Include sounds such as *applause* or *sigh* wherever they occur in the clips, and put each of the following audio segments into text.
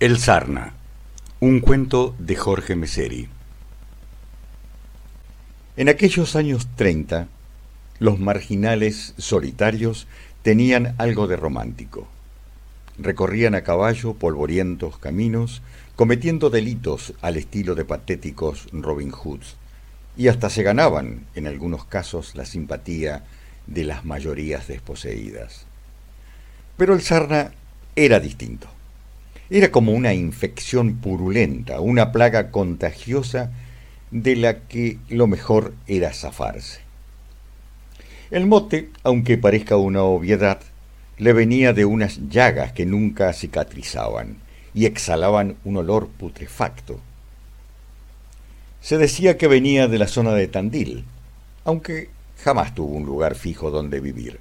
El Sarna, un cuento de Jorge Meseri. En aquellos años 30, los marginales solitarios tenían algo de romántico. Recorrían a caballo polvorientos caminos, cometiendo delitos al estilo de patéticos Robin Hoods, y hasta se ganaban, en algunos casos, la simpatía de las mayorías desposeídas. Pero el Sarna era distinto. Era como una infección purulenta, una plaga contagiosa de la que lo mejor era zafarse. El mote, aunque parezca una obviedad, le venía de unas llagas que nunca cicatrizaban y exhalaban un olor putrefacto. Se decía que venía de la zona de Tandil, aunque jamás tuvo un lugar fijo donde vivir.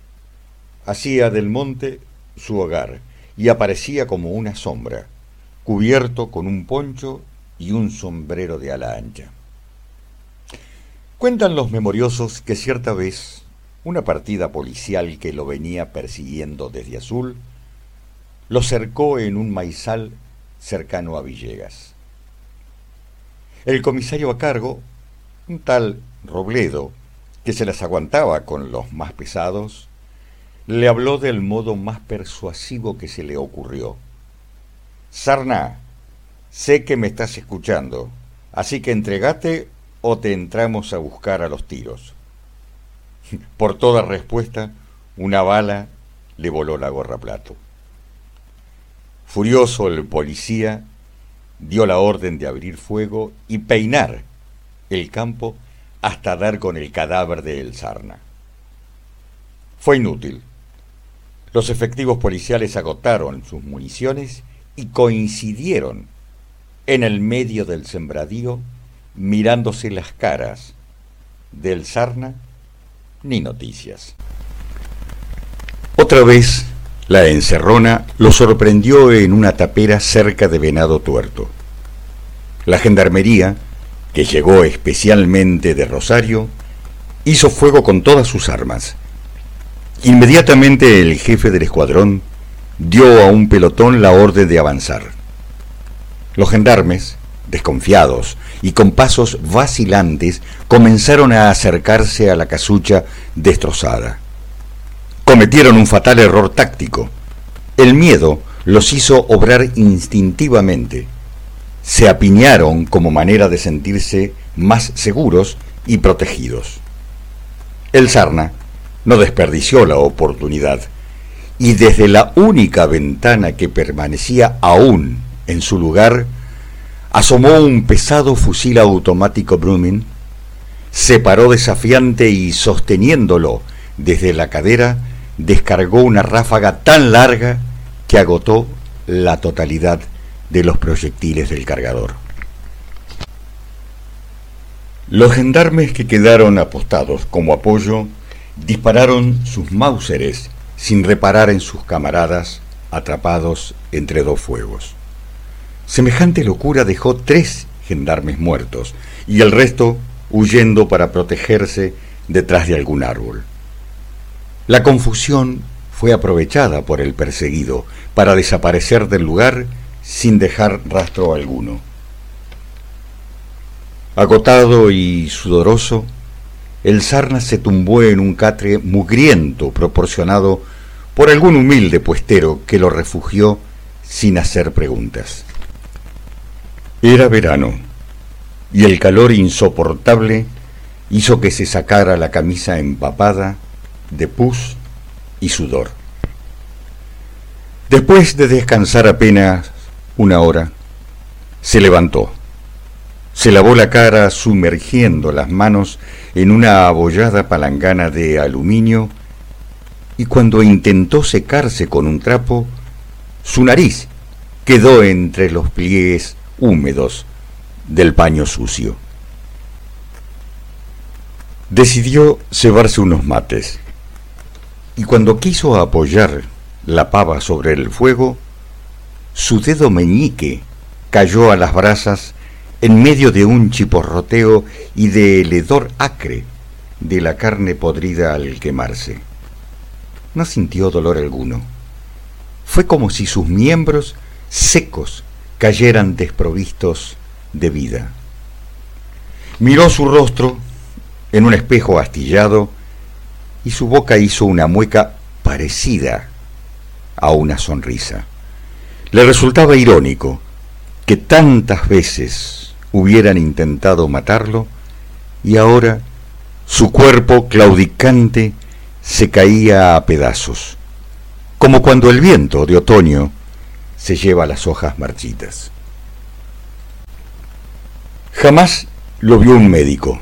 Hacía del monte su hogar y aparecía como una sombra, cubierto con un poncho y un sombrero de ala ancha. Cuentan los memoriosos que cierta vez una partida policial que lo venía persiguiendo desde Azul lo cercó en un maizal cercano a Villegas. El comisario a cargo, un tal Robledo, que se las aguantaba con los más pesados, le habló del modo más persuasivo que se le ocurrió. Sarna, sé que me estás escuchando, así que entregate o te entramos a buscar a los tiros. *laughs* Por toda respuesta, una bala le voló la gorra plato. Furioso el policía dio la orden de abrir fuego y peinar el campo hasta dar con el cadáver de El Sarna. Fue inútil. Los efectivos policiales agotaron sus municiones y coincidieron en el medio del sembradío mirándose las caras del Sarna ni noticias. Otra vez la encerrona lo sorprendió en una tapera cerca de Venado Tuerto. La gendarmería, que llegó especialmente de Rosario, hizo fuego con todas sus armas Inmediatamente el jefe del escuadrón dio a un pelotón la orden de avanzar. Los gendarmes, desconfiados y con pasos vacilantes, comenzaron a acercarse a la casucha destrozada. Cometieron un fatal error táctico. El miedo los hizo obrar instintivamente. Se apiñaron como manera de sentirse más seguros y protegidos. El sarna no desperdició la oportunidad y desde la única ventana que permanecía aún en su lugar, asomó un pesado fusil automático Brumming, se paró desafiante y sosteniéndolo desde la cadera, descargó una ráfaga tan larga que agotó la totalidad de los proyectiles del cargador. Los gendarmes que quedaron apostados como apoyo dispararon sus mauseres sin reparar en sus camaradas atrapados entre dos fuegos. Semejante locura dejó tres gendarmes muertos y el resto huyendo para protegerse detrás de algún árbol. La confusión fue aprovechada por el perseguido para desaparecer del lugar sin dejar rastro alguno. Agotado y sudoroso, el sarna se tumbó en un catre mugriento proporcionado por algún humilde puestero que lo refugió sin hacer preguntas. Era verano, y el calor insoportable hizo que se sacara la camisa empapada de pus y sudor. Después de descansar apenas una hora, se levantó se lavó la cara sumergiendo las manos en una abollada palangana de aluminio y cuando intentó secarse con un trapo, su nariz quedó entre los pliegues húmedos del paño sucio. Decidió cebarse unos mates y cuando quiso apoyar la pava sobre el fuego, su dedo meñique cayó a las brasas en medio de un chiporroteo y del hedor acre de la carne podrida al quemarse. No sintió dolor alguno. Fue como si sus miembros secos cayeran desprovistos de vida. Miró su rostro en un espejo astillado y su boca hizo una mueca parecida a una sonrisa. Le resultaba irónico que tantas veces hubieran intentado matarlo y ahora su cuerpo claudicante se caía a pedazos, como cuando el viento de otoño se lleva las hojas marchitas. Jamás lo vio un médico,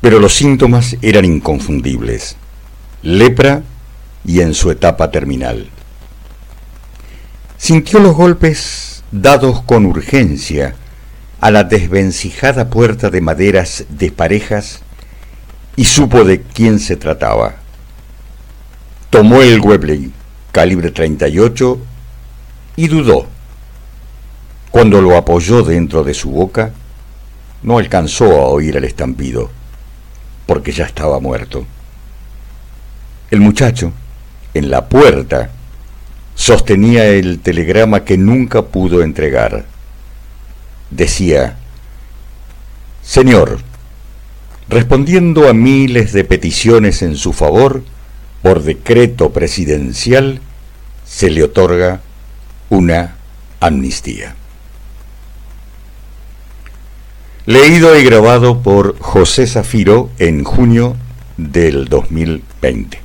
pero los síntomas eran inconfundibles. Lepra y en su etapa terminal. Sintió los golpes dados con urgencia a la desvencijada puerta de maderas de parejas y supo de quién se trataba. Tomó el Webley calibre 38 y dudó. Cuando lo apoyó dentro de su boca, no alcanzó a oír el estampido, porque ya estaba muerto. El muchacho, en la puerta, sostenía el telegrama que nunca pudo entregar. Decía, Señor, respondiendo a miles de peticiones en su favor, por decreto presidencial, se le otorga una amnistía. Leído y grabado por José Zafiro en junio del 2020.